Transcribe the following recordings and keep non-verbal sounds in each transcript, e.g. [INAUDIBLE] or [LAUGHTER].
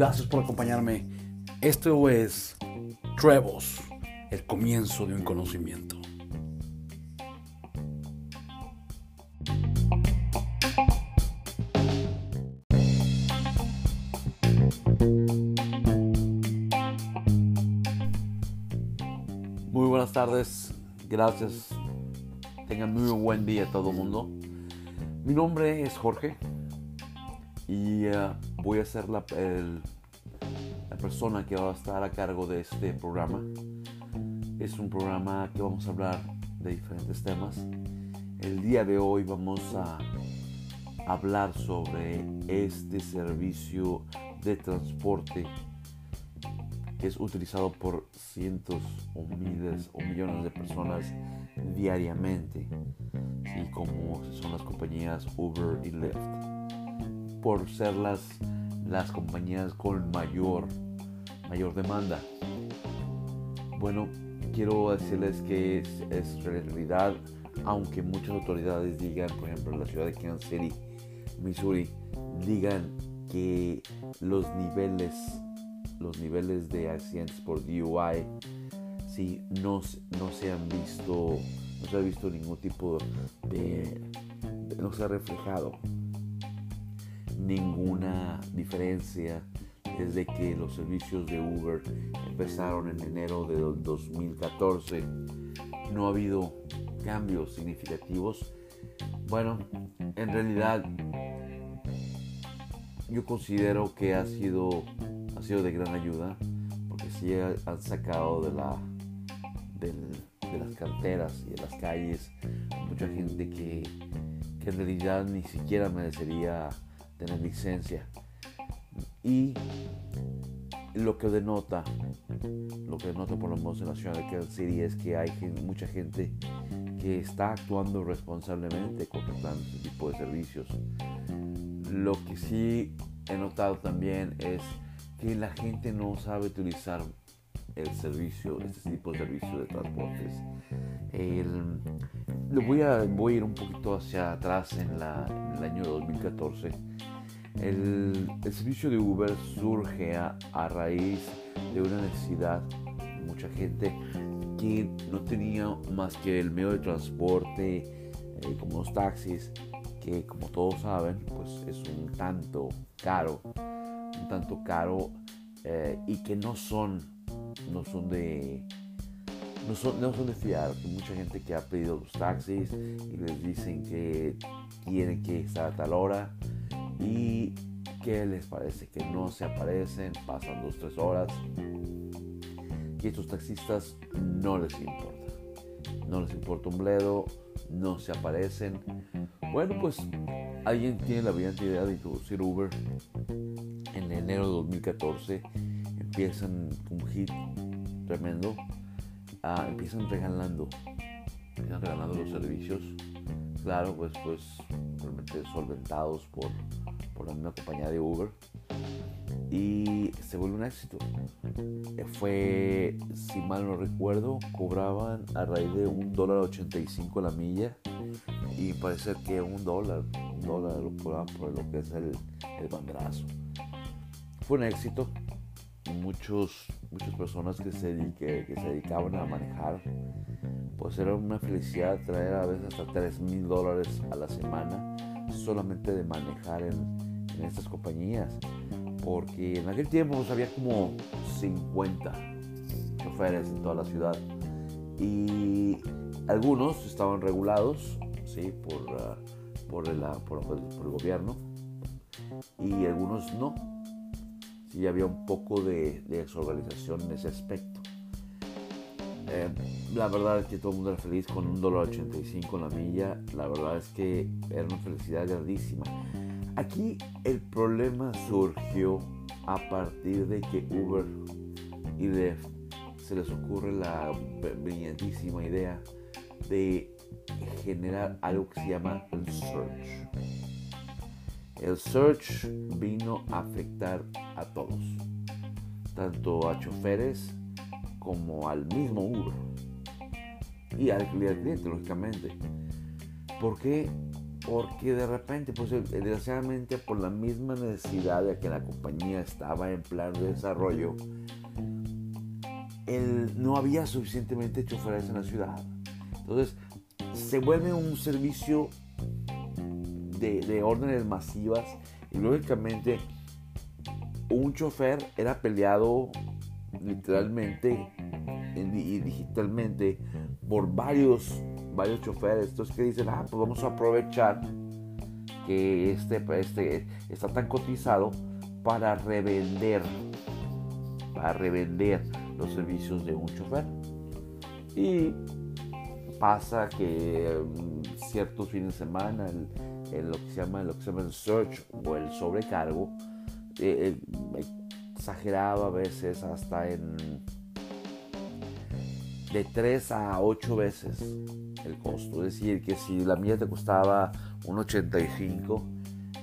Gracias por acompañarme. Esto es Trevos, el comienzo de un conocimiento. Muy buenas tardes, gracias. Tengan muy buen día todo el mundo. Mi nombre es Jorge y uh, voy a ser la, la, persona que va a estar a cargo de este programa. Es un programa que vamos a hablar de diferentes temas. El día de hoy vamos a hablar sobre este servicio de transporte que es utilizado por cientos o miles o millones de personas diariamente, ¿sí? como son las compañías Uber y Lyft, por ser las, las compañías con mayor, mayor demanda. Bueno, quiero decirles que es, es realidad, aunque muchas autoridades digan, por ejemplo, en la ciudad de Kansas City, Missouri, digan que los niveles los niveles de accidentes por DUI si no, no se han visto no se ha visto ningún tipo de, de, no se ha reflejado ninguna diferencia desde que los servicios de Uber empezaron en enero de 2014 no ha habido cambios significativos. Bueno en realidad yo considero que ha sido ha sido de gran ayuda porque sí han sacado de, la, de, las carteras y de las calles mucha gente que, que en realidad ni siquiera merecería tener licencia. Y lo que denota, lo que denota por lo menos en la ciudad de Kansas City es que hay mucha gente que está actuando responsablemente contratando este tipo de servicios. Lo que sí he notado también es que la gente no sabe utilizar el servicio, este tipo de servicio de transportes. El, voy, a, voy a ir un poquito hacia atrás en, la, el año 2014. El, el, servicio de Uber surge a, raíz de una necesidad mucha gente que no tenía más que el medio de transporte, eh, como los taxis, que como todos saben, pues es un tanto caro tanto caro eh, y que no son, no son de no son, no son de fiar. Mucha gente que ha pedido los taxis y les dicen que tienen que estar a tal hora y que les parece que no se aparecen, pasan dos, tres horas y estos taxistas no les importa. No les importa un bledo, no se aparecen. Bueno, pues alguien tiene la brillante idea de introducir Uber en enero de 2014 empiezan un hit tremendo. Uh, empiezan regalando empiezan regalando los servicios. Claro pues pues realmente solventados por, por la misma compañía de Uber. Y se vuelve un éxito. Fue si mal no recuerdo cobraban a raíz de un dólar 85 la milla. Y parece que un dólar un dólar lo cobraban por lo que es el, el bandrazo fue un éxito. Muchos, muchas personas que se, que, se dedicaban a manejar, pues era una felicidad traer a veces hasta 3 mil dólares a la semana solamente de manejar en, en, estas compañías. Porque en aquel tiempo pues, había como 50 choferes en toda la ciudad. Y algunos estaban regulados ¿sí? por, por, el, por, por el gobierno y algunos no sí había un poco de, de en ese aspecto. Eh, la verdad es que todo el mundo era feliz con un dólar 85 en la milla. La verdad es que era una felicidad grandísima. Aquí el problema surgió a partir de que Uber y Lyft se les ocurre la brillantísima idea de generar algo que se llama el search. El search vino a afectar a todos, tanto a choferes como al mismo Uber y al cliente, lógicamente. ¿Por qué? porque de repente, pues desgraciadamente por la misma necesidad de que la compañía estaba en plan de desarrollo, no había suficientemente choferes en la ciudad. Entonces, se vuelve un servicio de, de órdenes masivas y lógicamente un chofer era peleado literalmente y digitalmente por varios varios choferes. Entonces que dicen ah pues vamos a aprovechar que este, este está tan cotizado para revender para revender los servicios de un chofer. Y pasa que mm, ciertos fines de semana el, lo que se llama lo que se llama el search o el sobrecargo eh, eh, exageraba a veces hasta en de 3 a 8 veces el costo. Es decir, que si la mía te costaba 1.85,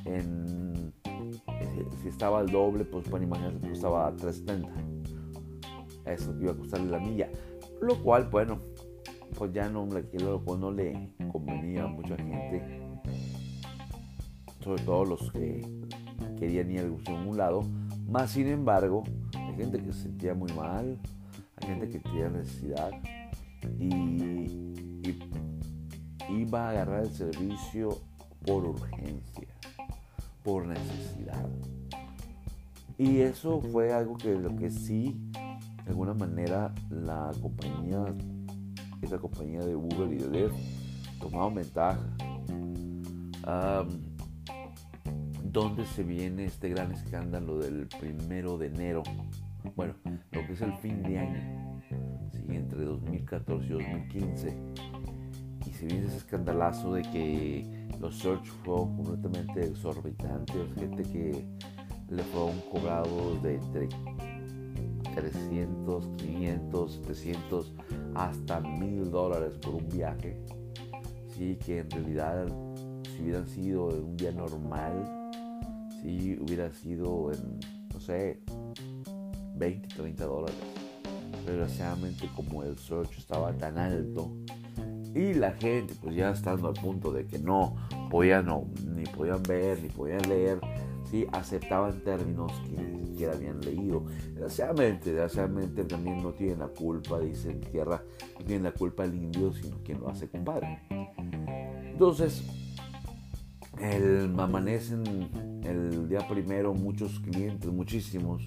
en, eh, si estaba al doble, pues para imaginar que costaba 3.70. Eso iba a costarle la milla. Lo cual, bueno, pues ya no, no le convenía a mucha gente. Sobre todo los que querían ir a un lado. Más sin embargo, hay gente que se sentía muy mal, hay gente que tenía necesidad y, iba a agarrar el servicio por urgencia, por necesidad. Y eso fue algo que lo que sí, de alguna manera, la compañía, esa compañía de Uber y de Lyft, tomaron ventaja. ¿Dónde se viene este gran escándalo del primero de enero? Bueno, lo que es el fin de año, entre 2014 y 2015. Y se viene ese escandalazo de que los search fueron completamente exorbitantes, gente que le fueron cobrados de entre 300, 500, 700 hasta 1000 dólares por un viaje. Sí, que en realidad si hubieran sido un día normal, si hubiera sido en, no sé, 20, 30 dólares. Desgraciadamente como el search estaba tan alto y la gente pues ya estando al punto de que no podían ni podían ver ni podían leer sí aceptaban términos que ni siquiera habían leído desgraciadamente desgraciadamente también no tienen la culpa dicen tierra no tienen la culpa el indio sino quien lo hace compadre entonces el amanecen el día primero muchos clientes, muchísimos,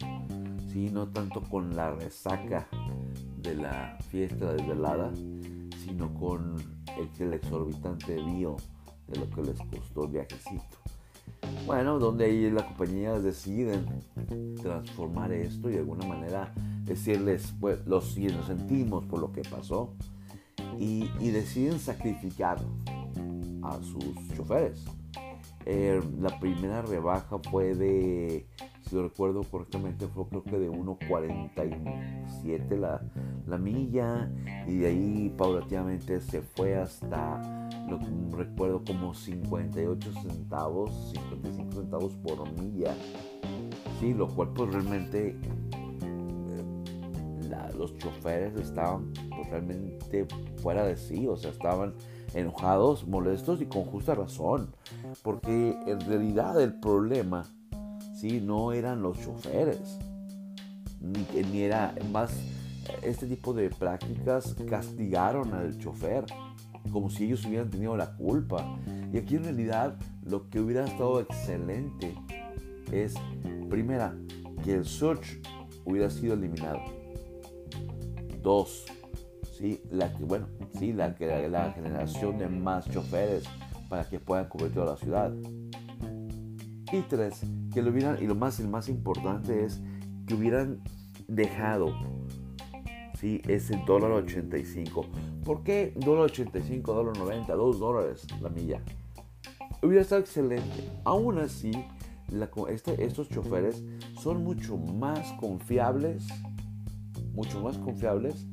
sí, no tanto con la resaca de la fiesta desvelada, sino con el, exorbitante bill de lo que les costó el viajecito. Bueno, donde ahí las compañías deciden transformar esto y de alguna manera decirles, pues, los, nos sentimos por lo que pasó y deciden sacrificar a sus choferes eh, la primera rebaja fue de, si lo recuerdo correctamente, fue creo que de 1.47 la, la milla y de ahí paulatinamente se fue hasta, lo que recuerdo como 58 centavos, 55 centavos por milla. Sí, lo cual pues realmente eh, los choferes estaban pues, realmente fuera de sí, o sea, estaban enojados, molestos y con justa razón, porque en realidad el problema ¿sí? no eran los choferes, ni, ni era más este tipo de prácticas castigaron al chofer como si ellos hubieran tenido la culpa. Y aquí en realidad lo que hubiera estado excelente es, primera, que el search hubiera sido eliminado. Dos, ¿sí? la, que, bueno, ¿sí? la, la generación de más choferes para que puedan cubrir toda la ciudad. Y tres, que lo hubieran, y lo más, más importante es que hubieran dejado ¿sí? ese dólar 85. ¿Por qué dólar 85, dólar 90, 2 dólares la milla? Hubiera estado excelente. Aún así, este, estos choferes son mucho más confiables, mucho más confiables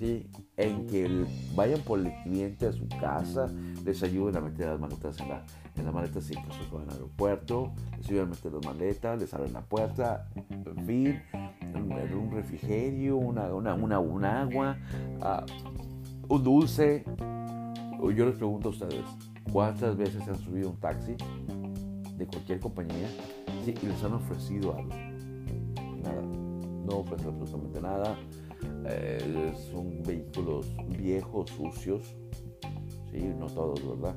en que vayan por el cliente a su casa, les ayuden a meter las maletas en la, en la maleta si caso van al aeropuerto, les ayuden a meter las maletas, les abren la puerta, en un refrigerio, una, una, un agua, uh, un dulce. Yo les pregunto a ustedes, ¿Cuántas veces han subido un taxi de cualquier compañía y les han ofrecido algo? Nada, no ofrecen absolutamente nada. Eh, son vehículos viejos, sucios, sí, no todos, ¿verdad?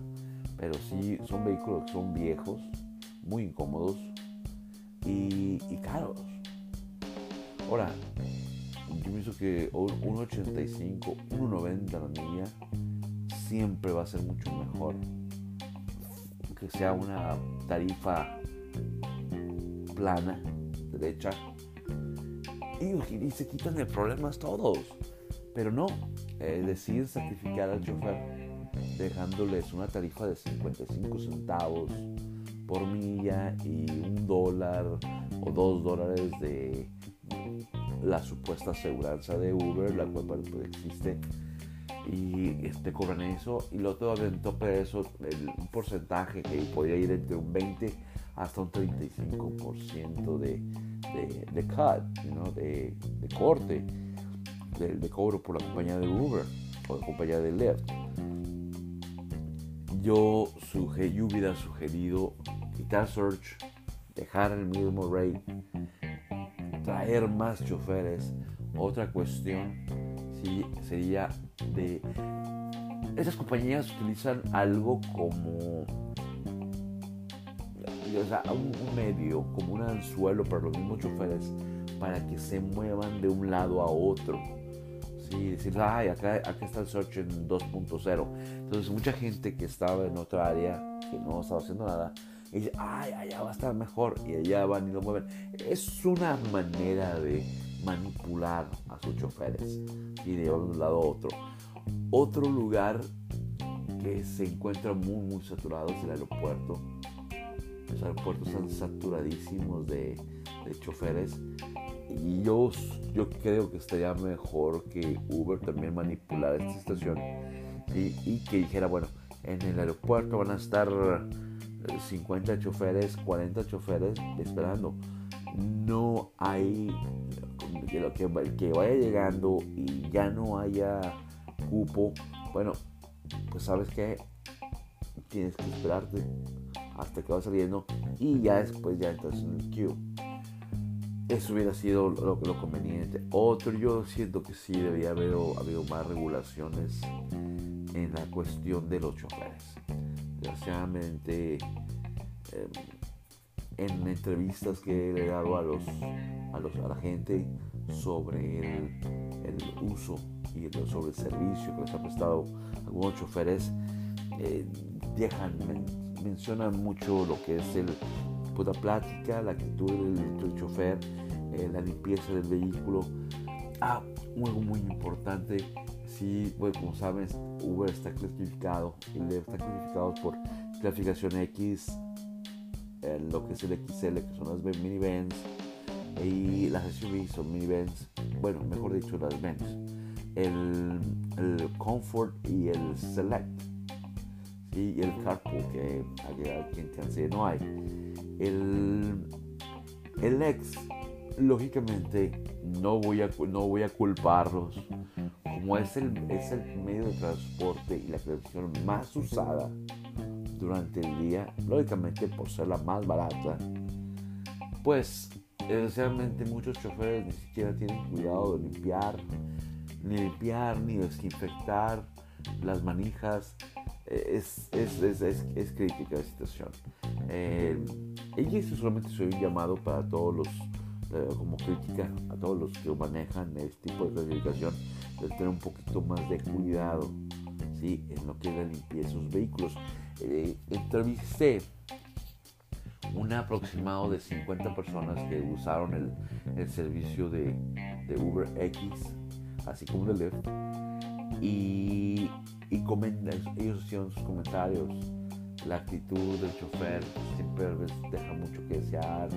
Pero sí son vehículos que son viejos, muy incómodos y, caros. Ahora, yo pienso que un 1.85, 1.90 la milla siempre va a ser mucho mejor que sea una tarifa plana, derecha, y, se quitan de problemas todos. Pero no, eh, deciden sacrificar al chofer dejándoles una tarifa de 55 centavos por milla y un dólar o dos dólares de la supuesta aseguranza de Uber, la cual existe y te este, cobran eso y en tope de eso el, un porcentaje que podría ir entre un 20 hasta un 35% de, de, de cut, de, de, corte, de, de, cobro por la compañía de Uber o la compañía de Lyft. Yo, suge, yo hubiera sugerido quitar search, dejar el mismo rate, traer más choferes. Otra cuestión sí, sería de... Esas compañías utilizan algo como o sea, un, medio, como un anzuelo para los mismos choferes, para que se muevan de un lado a otro. Sí, decir, ay, acá, acá está el search en 2.0. Entonces, mucha gente que estaba en otra área, que no estaba haciendo nada, y dice, ay, allá va a estar mejor, y allá van y lo mueven. Es una manera de manipular a sus choferes y de un lado a otro. Otro lugar que se encuentra muy, muy saturado es el aeropuerto los aeropuertos están saturadísimos de, choferes y yo, yo creo que estaría mejor que Uber también manipulara esta situación y que dijera, bueno, en el aeropuerto van a estar 50 choferes, 40 choferes esperando. No hay que, lo que vaya llegando y ya no haya cupo. Bueno, pues sabes que tienes que esperarte hasta que va saliendo y ya después ya entras en el queue. Eso hubiera sido lo, conveniente. Otro, yo siento que sí debería haber habido más regulaciones en la cuestión de los choferes. Desgraciadamente, em, en entrevistas que he dado a, los, a, los, a la gente sobre el, el uso y sobre el servicio que les ha prestado algunos choferes, eh, dejan mencionan mucho lo que es el puta plática, la actitud del, chofer, eh, la limpieza del vehículo. Ah, algo muy importante, sí, bueno, como sabes, Uber está clasificado, está clasificado por clasificación X, lo que es el XL, que son las minivans, y las SUV son minivans, bueno, mejor dicho, las Benz, el, el Comfort y el Select y el carpool que aquí en Kansas no hay. El, el ex, lógicamente, no voy a, no voy a culparlos. Como es el, es el medio de transporte y la televisión más usada durante el día, lógicamente por ser la más barata, pues desgraciadamente muchos choferes ni siquiera tienen cuidado de limpiar, ni limpiar, ni desinfectar las manijas es, es, es, es, crítica la situación. Eh, ella solamente soy un llamado para todos los, eh, como crítica, a todos los que manejan este tipo de clasificación, de tener un poquito más de cuidado ¿sí? en lo que es la limpieza de sus vehículos. Eh, entrevisté un aproximado de 50 personas que usaron el, el servicio de, de Uber X, así como de Lyft, y y ellos hicieron sus comentarios. La actitud del chofer siempre deja mucho que desear.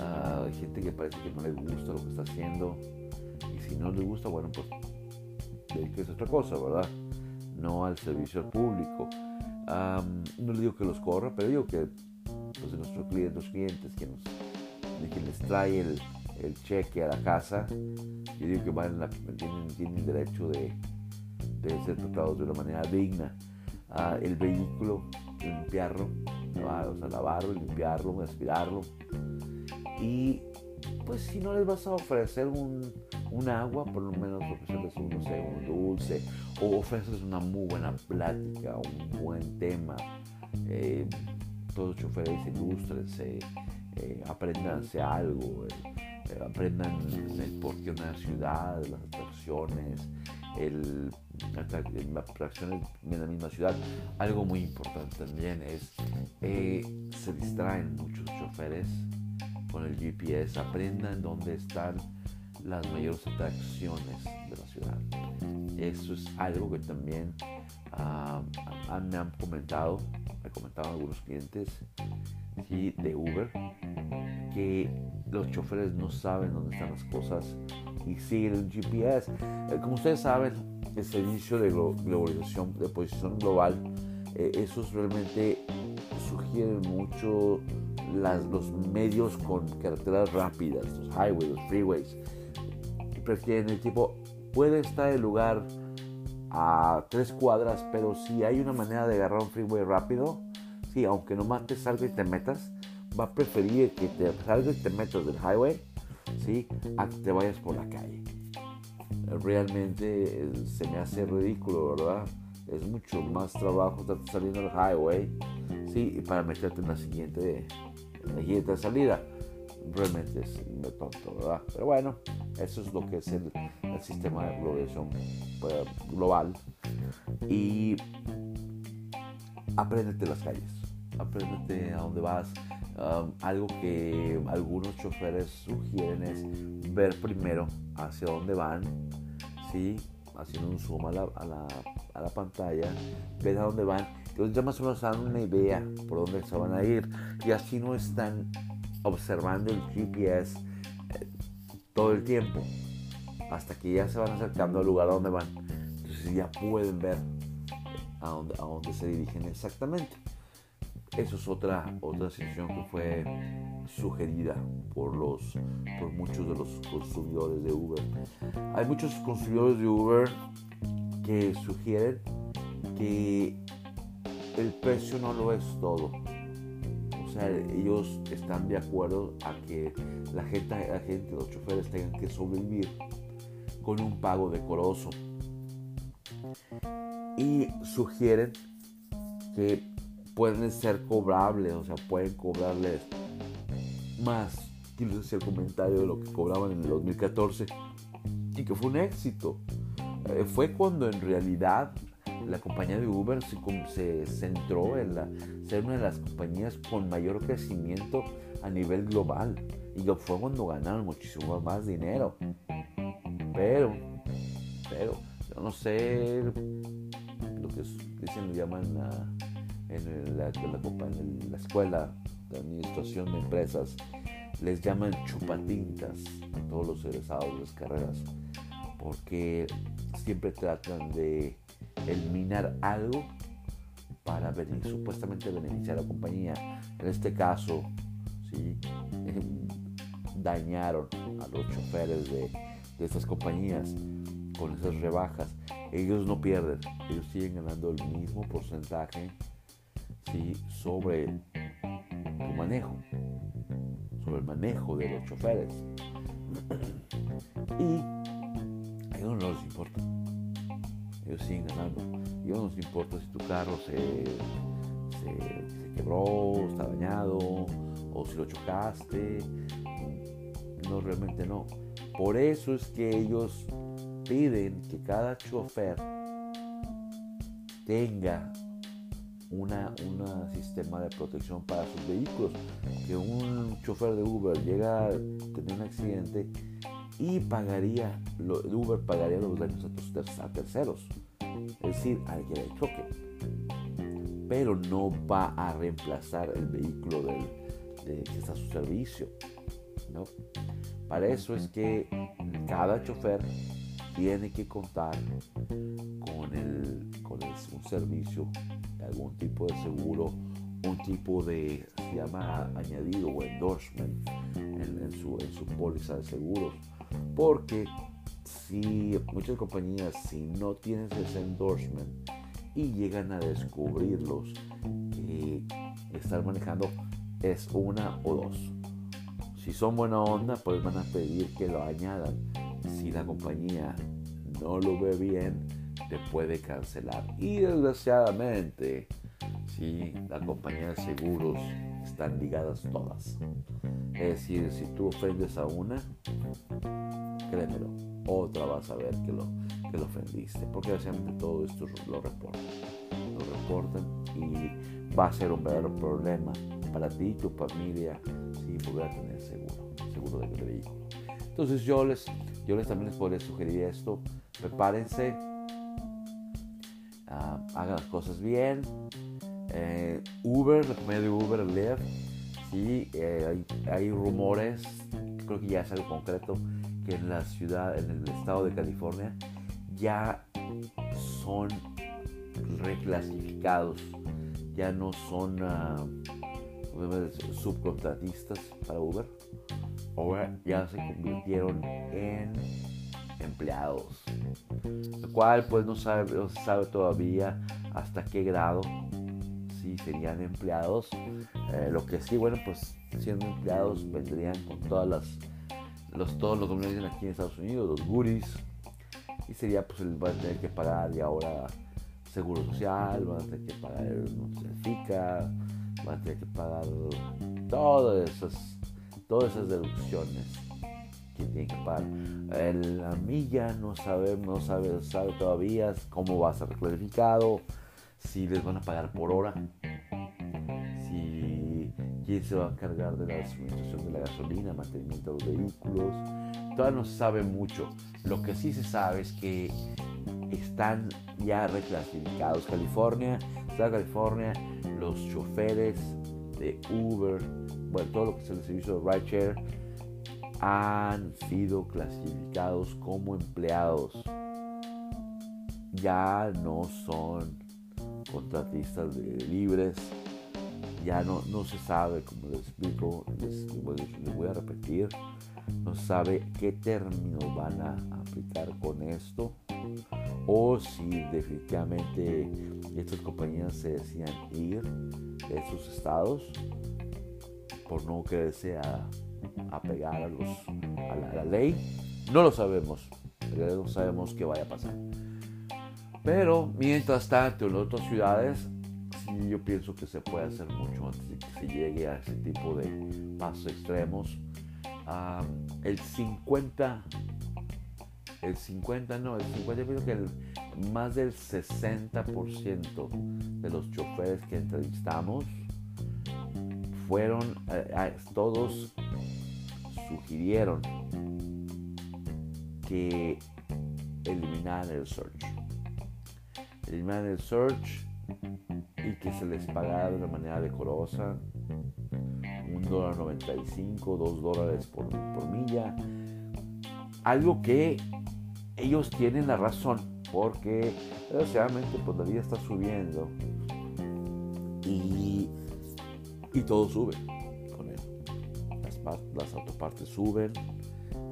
Ah, hay gente que parece que no le gusta lo que está haciendo. Y si no le gusta, bueno, pues es otra cosa, ¿verdad? No al servicio al público. no le digo que los corra, pero digo que pues, nuestros clientes, los clientes que nos, quien les trae el, cheque a la casa, yo digo que van tienen, tienen derecho de, de ser tratados de una manera digna. ah, el vehículo, limpiarlo, sea, lavarlo, limpiarlo, aspirarlo. Y pues si no les vas a ofrecer un, agua, por lo menos ofrecerles un, no un dulce o ofrecerles una muy buena plática, un buen tema. Eh, todos los choferes ilústrense, eh, aprendanse algo, eh, aprendan el porqué de una ciudad, las atracciones, el, las atracciones en la misma ciudad. Algo muy importante también es, eh, se distraen muchos choferes con el GPS, aprendan dónde están las mayores atracciones de la ciudad. Eso es algo que también ah, me han comentado, me comentaban algunos clientes de Uber, que los choferes no saben dónde están las cosas y siguen el GPS. Eh, como ustedes saben, el servicio de globalización, de posición global, eh, esos realmente sugieren mucho los medios con carreteras rápidas, los highways, los freeways. Prefieren el tipo, puede estar el lugar a tres cuadras, pero si hay una manera de agarrar un freeway rápido, sí, aunque nomás te salgas y te metas, va a preferir que te salgas y te metas del highway, sí, a que te vayas por la calle. Realmente eh, se me hace ridículo, ¿verdad? Es mucho más trabajo estar saliendo del highway, sí, para meterte en la siguiente energía de salida. Realmente es tonto, ¿verdad? Pero bueno, eso es lo que es el, sistema de globalización pues, global. Y apréndete las calles, apréndete a dónde vas. Algo que algunos choferes sugieren es ver primero hacia dónde van, ¿sí? haciendo un zoom a la, a la, a la pantalla, ver a dónde van entonces ya más o menos dan una idea por dónde se van a ir y así no están observando el GPS eh, todo el tiempo hasta que ya se van acercando al lugar a donde van. Entonces ya pueden ver a dónde, a dónde se dirigen exactamente. Eso es otra, otra situación que fue sugerida por, los, por muchos de los consumidores de Uber. Hay muchos consumidores de Uber que sugieren que el precio no lo es todo. O sea, ellos están de acuerdo a que la gente, la gente, los choferes tengan que sobrevivir con un pago decoroso. Y sugieren que pueden ser cobrables, o sea, pueden cobrarles más. Decir el comentario de lo que cobraban en el 2014 y que fue un éxito. Eh, fue cuando en realidad la compañía de Uber se, centró en ser una de las compañías con mayor crecimiento a nivel global y fue cuando ganaron muchísimo más dinero. Pero, pero, yo no sé lo que dicen, lo llaman en, la, en la escuela de administración de empresas, les llaman chupatintas a todos los egresados de las carreras, porque siempre tratan de eliminar algo para supuestamente beneficiar a la compañía. En este caso, ¿sí? [LAUGHS] dañaron a los choferes de estas compañías con esas rebajas. Ellos no pierden, ellos siguen ganando el mismo porcentaje sobre tu manejo, sobre el manejo de los choferes. Y a ellos no les importa ellos siguen ganando. Y no nos importa si tu carro se, se, quebró, está dañado, o si lo chocaste. No, realmente no. Por eso es que ellos piden que cada chofer tenga una, un sistema de protección para sus vehículos. Que un chofer de Uber llega a tener un accidente y pagaría, Uber pagaría los daños a terceros, es decir, al que le choque. Pero no va a reemplazar el vehículo del, de, que está a su servicio. ¿no? Para eso es que cada chofer tiene que contar con, el, con un servicio, algún tipo de seguro, un tipo de, se llama añadido o endorsement en, su, en su póliza de seguros porque si muchas compañías, si no tienes ese endorsement, y llegan a descubrirlos que están manejando es una o dos. Si son buena onda, pues van a pedir que lo añadan. Si la compañía no lo ve bien, te puede cancelar. Y desgraciadamente, si la compañía de seguros están ligadas todas. Es decir, si tú ofendes a una, créemelo, otra vas a ver que lo, que lo ofendiste. Porque básicamente todo esto lo reportan. Lo reportan y va a ser un verdadero problema para ti y tu familia si volver a tener seguro, seguro de, vehículo. Entonces yo les, yo les también les podría sugerir esto. Prepárense, uh, hagan las cosas bien. Eh, Uber, la compañía de Uber, Lyft, sí, eh, hay, hay, rumores, creo que ya es algo concreto, que en la ciudad, en el estado de California, ya son reclasificados, ya no son uh, subcontratistas para Uber, ahora ya se convirtieron en empleados, lo cual pues no, sabe, no se sabe todavía hasta qué grado si serían empleados. Eh, lo que sí, bueno, pues siendo empleados vendrían con todas las los todos los que aquí en Estados Unidos, los goodies, y sería pues el van a tener que pagar y ahora seguro social, van a tener que pagar el FICA, van a tener que pagar todas esas, todas esas deducciones que que pagar. La milla no sabe, no sabe, sabe todavía cómo va a ser reclarificado, si les van a pagar por hora, si quién se va a encargar de la suministración de la gasolina, mantenimiento de los vehículos. Todavía no sabe mucho. Lo que sí se sabe es que están ya reclasificados. California, California, los choferes de Uber, bueno, todo lo que es el servicio de rideshare, han sido clasificados como empleados. Ya no son contratistas libres, ya no, no se sabe, como les explico, les, les voy a repetir, no se sabe qué términos van a aplicar con esto o si definitivamente estas compañías se decían ir de sus estados por no quererse a, a pegar a, los, a, la, ley. No lo sabemos, no sabemos qué vaya a pasar. Pero mientras tanto, en otras ciudades, sí yo pienso que se puede hacer mucho antes de que se llegue a ese tipo de pasos extremos. el 50, el 50 no, el 50 yo pienso que el, más del 60% de los choferes que entrevistamos fueron, eh, todos sugirieron que eliminaran el search eliminar el search y que se les pagara de una manera decorosa, un dólar 95, dos dólares por, por milla, algo que ellos tienen la razón, porque desgraciadamente pues la vida está subiendo y, y todo sube. Las, autopartes suben,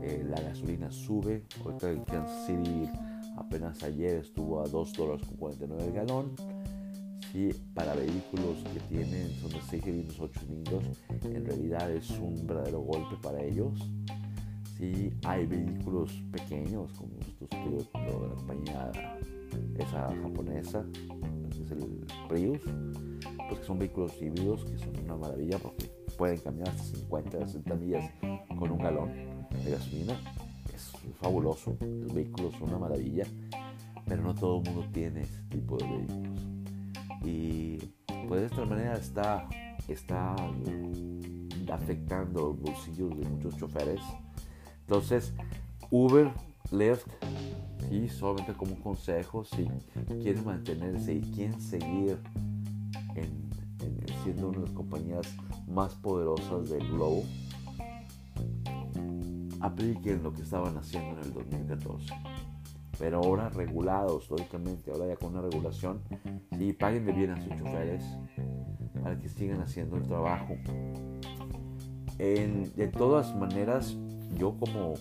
eh, la gasolina sube, ahorita en Kansas City apenas ayer estuvo a 2 dólares con 49 el galón. Sí, para vehículos que tienen, son de 6 cilindros, 8 cilindros, en realidad es un verdadero golpe para ellos. Sí, hay vehículos pequeños, como estos que de la compañía esa japonesa, que es el Prius, pues que son vehículos híbridos que son una maravilla porque pueden caminar hasta 50, 60 millas con un galón de gasolina fabuloso, los vehículos son una maravilla, pero no todo el mundo tiene ese tipo de vehículos. Y pues de esta manera está, está afectando los bolsillos de muchos choferes. Entonces, Uber, Lyft, sí, solamente como un consejo, si quieren mantenerse y quieren seguir siendo una de las compañías más poderosas del globo, apliquen lo que estaban haciendo en el 2014. Pero ahora regulados, lógicamente, ahora ya con una regulación, sí, paguen de bien a sus choferes para que sigan haciendo el trabajo. de todas maneras, yo como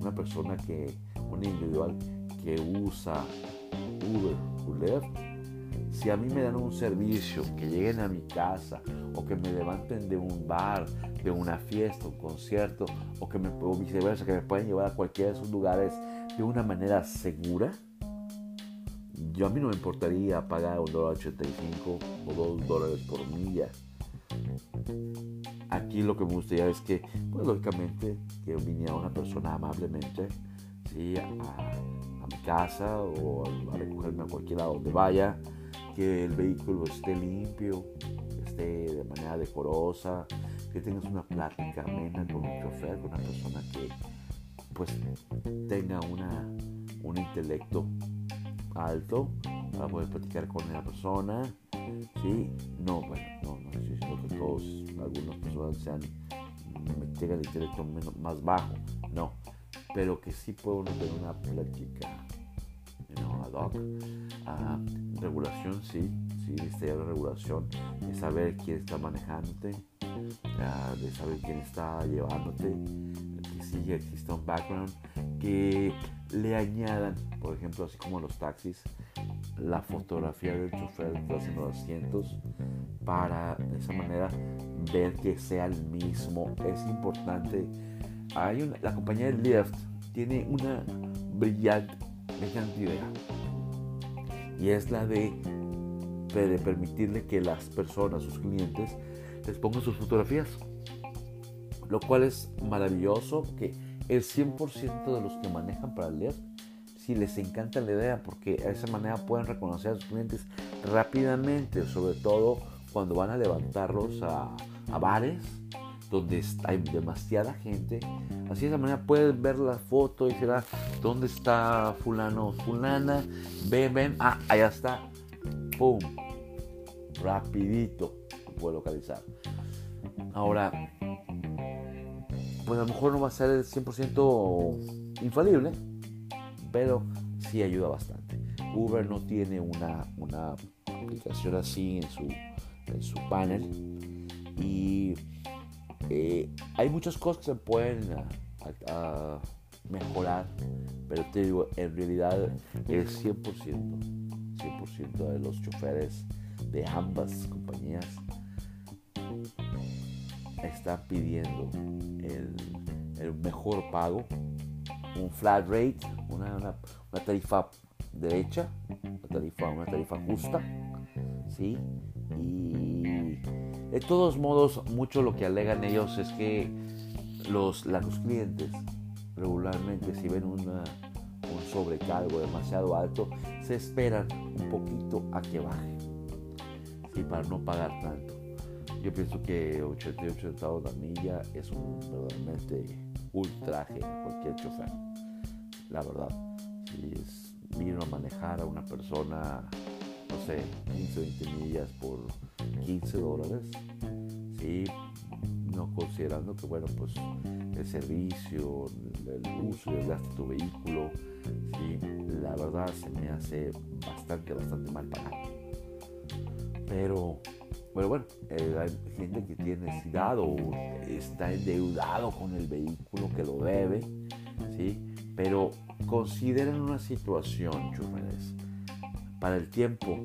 una persona que, un individual que usa Uber Lyft, si a mí me dan un servicio, que lleguen a mi casa o que me levanten de un bar, de una fiesta, un concierto o que me o viceversa, que me pueden llevar a cualquiera de esos lugares de una manera segura, yo a mí no me importaría pagar un dólar 85 o dos dólares por milla. Aquí lo que me gustaría es que, pues lógicamente, que viniera una persona amablemente, ¿sí? a, mi casa o a, recogerme a cualquier lado donde vaya, que el vehículo esté limpio, esté de manera decorosa, que tengas una plática amena con un chofer, con una persona que pues tenga una, un intelecto alto para poder platicar con la persona. ¿sí? No, bueno, no, no estoy diciendo que todos, algunas personas sean, tengan el intelecto menos, más bajo, no, pero que sí puedo tener una plática, you know, ad hoc. Ah, regulación, sí, sí, necesitaría la regulación, de saber quién está manejándote, de saber quién está llevándote, que sí exista un background, que le añadan, por ejemplo, así como los taxis, la fotografía del chofer detrás en los asientos para de esa manera ver que sea el mismo. Es importante. Hay una, la compañía de Lyft tiene una brillante, brillante idea y es la de, de permitirle que las personas, sus clientes, les pongan sus fotografías. Lo cual es maravilloso que el 100% de los que manejan para leer, si les encanta la idea, porque de esa manera pueden reconocer a sus clientes rápidamente, sobre todo cuando van a levantarlos a, bares donde hay demasiada gente. Así de esa manera pueden ver la foto y será dónde está fulano, fulana. Ven, ven, ah, allá está. ¡Pum! Rapidito lo puede localizar. Ahora, pues a lo mejor no va a ser el 100% infalible, pero sí ayuda bastante. Uber no tiene una, una aplicación así en su, en su panel y hay muchas cosas que se pueden mejorar, pero te digo, en realidad el 100%, 100% de los choferes de ambas compañías está pidiendo el, mejor pago, un flat rate, una, tarifa derecha, una tarifa, una tarifa justa, ¿sí? Y de todos modos, mucho lo que alegan ellos es que los, los clientes regularmente si ven un sobrecargo demasiado alto, se esperan un poquito a que baje, ¿sí? para no pagar tanto. Yo pienso que 88 centavos la milla es un verdaderamente ultraje a cualquier chofer. La verdad, si es, vino a manejar a una persona, no sé, 15 20 millas por 15 dólares, sí, no considerando que, bueno, pues el servicio, el uso y el gasto de tu vehículo, sí, la verdad se me hace bastante, bastante mal pagado. Pero bueno, bueno, eh, hay gente que tiene necesidad o está endeudado con el vehículo que lo debe, ¿sí? Pero consideren una situación, choferes, para el tiempo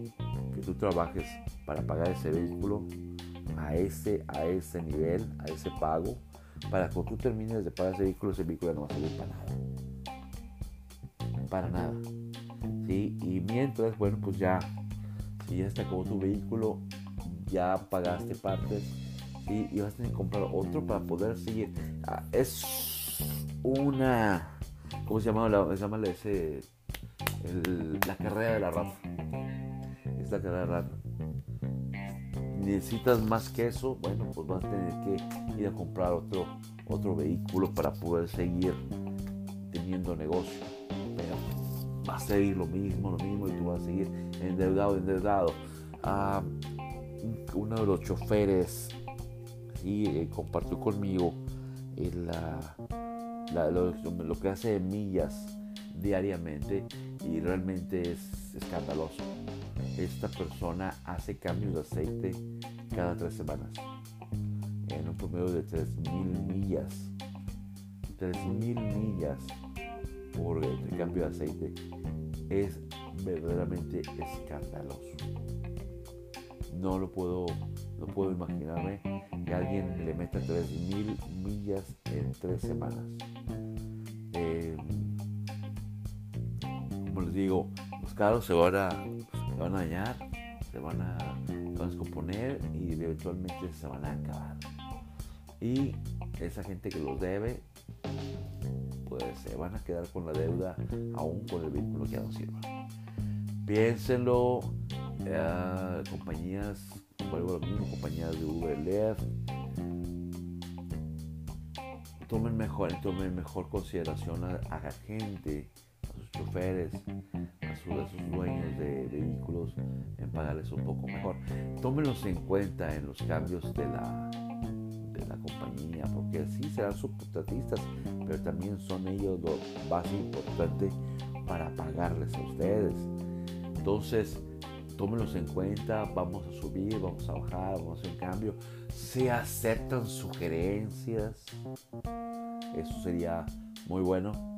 que tú trabajes para pagar ese vehículo a ese, a ese nivel, a ese pago, para cuando tú termines de pagar ese vehículo, ese vehículo no va a servir para nada. Para nada. ¿Sí? Y mientras, bueno, pues ya, si ya está como tu vehículo, ya pagaste partes y, vas a tener que comprar otro para poder seguir. Ah, es una, ¿cómo se llama? La, se ese, la carrera de la rata. La rata. Necesitas más que eso, bueno, pues vas a tener que ir a comprar otro, otro vehículo para poder seguir teniendo negocio. Pero va a seguir lo mismo, lo mismo y tú vas a seguir endeudado, endeudado. Ah, uno de los choferes y eh, compartió conmigo lo, que hace de millas diariamente y realmente es escandaloso. Esta persona hace cambios de aceite cada tres semanas en un promedio de 3.000 millas. 3.000 millas por el cambio de aceite es verdaderamente escandaloso no lo puedo, no puedo imaginarme que alguien le meta 3.000 millas en tres semanas. Eh, como les digo, los carros se van a, se van a dañar, se van a, descomponer y eventualmente se van a acabar. Y esa gente que los debe, pues se van a quedar con la deuda aún con el vehículo que ya no sirva. Piénsenlo, eh, compañías, vuelvo a lo mismo, compañías de Uber, Lyft, tomen mejor, tomen mejor consideración a, la gente, a sus choferes, a, sus dueños de, vehículos, en pagarles un poco mejor. Tómenlos en cuenta en los cambios de la, de la compañía, porque sí serán subcontratistas, pero también son ellos lo más importante para pagarles a ustedes. Entonces, tómenlos en cuenta, vamos a subir, vamos a bajar, vamos a un cambio. Se aceptan sugerencias. Eso sería muy bueno.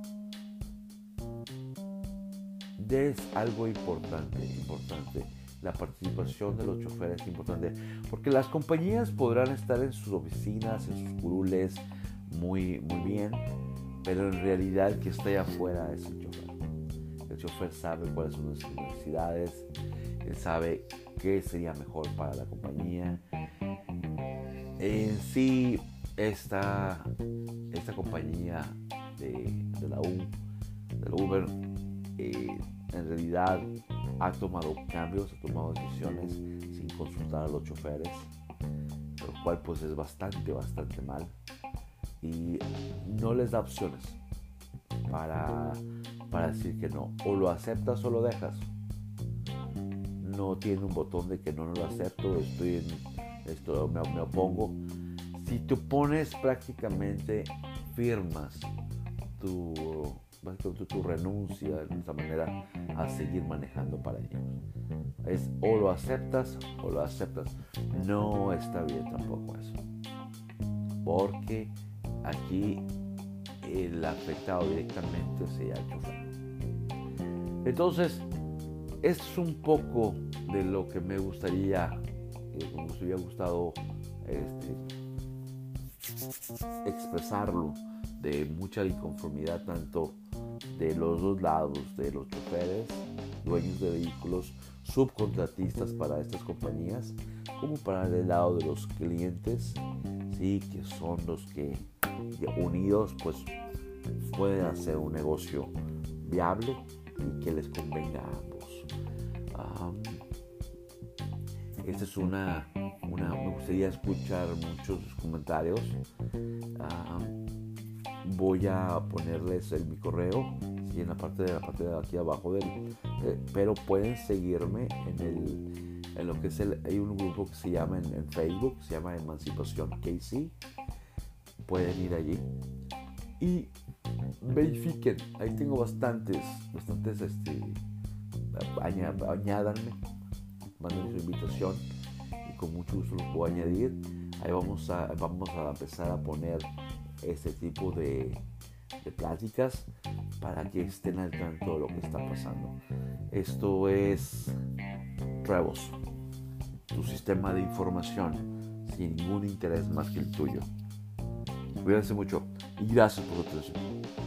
Es algo importante, importante. La participación de los choferes es importante. Porque las compañías podrán estar en sus oficinas, en sus curules, muy, muy bien. Pero en realidad el que está allá afuera es el chofer. El chofer sabe cuáles son sus necesidades, él sabe qué sería mejor para la compañía. En sí, esta, esta compañía de, la U, del Uber, eh, en realidad ha tomado cambios, ha tomado decisiones sin consultar a los choferes, lo cual pues es bastante, bastante mal. Y no les da opciones para, para decir que no. O lo aceptas o lo dejas no tiene un botón de que no, lo acepto, estoy en esto, me, opongo. Si te opones prácticamente firmas tu, tu, renuncia de esta manera a seguir manejando para ellos. Es o lo aceptas o lo aceptas. No está bien tampoco eso. Porque aquí el afectado directamente sea el chofer. Entonces, es un poco de lo que me gustaría, eh, me hubiera gustado este, expresarlo, de mucha inconformidad tanto de los dos lados, de los choferes, dueños de vehículos, subcontratistas para estas compañías, como para el lado de los clientes, sí, que son los que unidos pues pueden hacer un negocio viable y que les convenga a ambos. Esta es una, una, me gustaría escuchar muchos comentarios. voy a ponerles el, mi correo en la parte de la parte de aquí abajo del, eh, pero pueden seguirme en el en lo que es el, hay un grupo que se llama en, Facebook, se llama Emancipación KC. Pueden ir allí y verifiquen. Ahí tengo bastantes, bastantes, este, añádanme manden su invitación con mucho gusto lo puedo añadir. Ahí vamos a, vamos a empezar a poner este tipo de, de pláticas para que estén al tanto de lo que está pasando. Esto es Trevos, tu sistema de información sin ningún interés más que el tuyo. Cuídense mucho y gracias por su atención.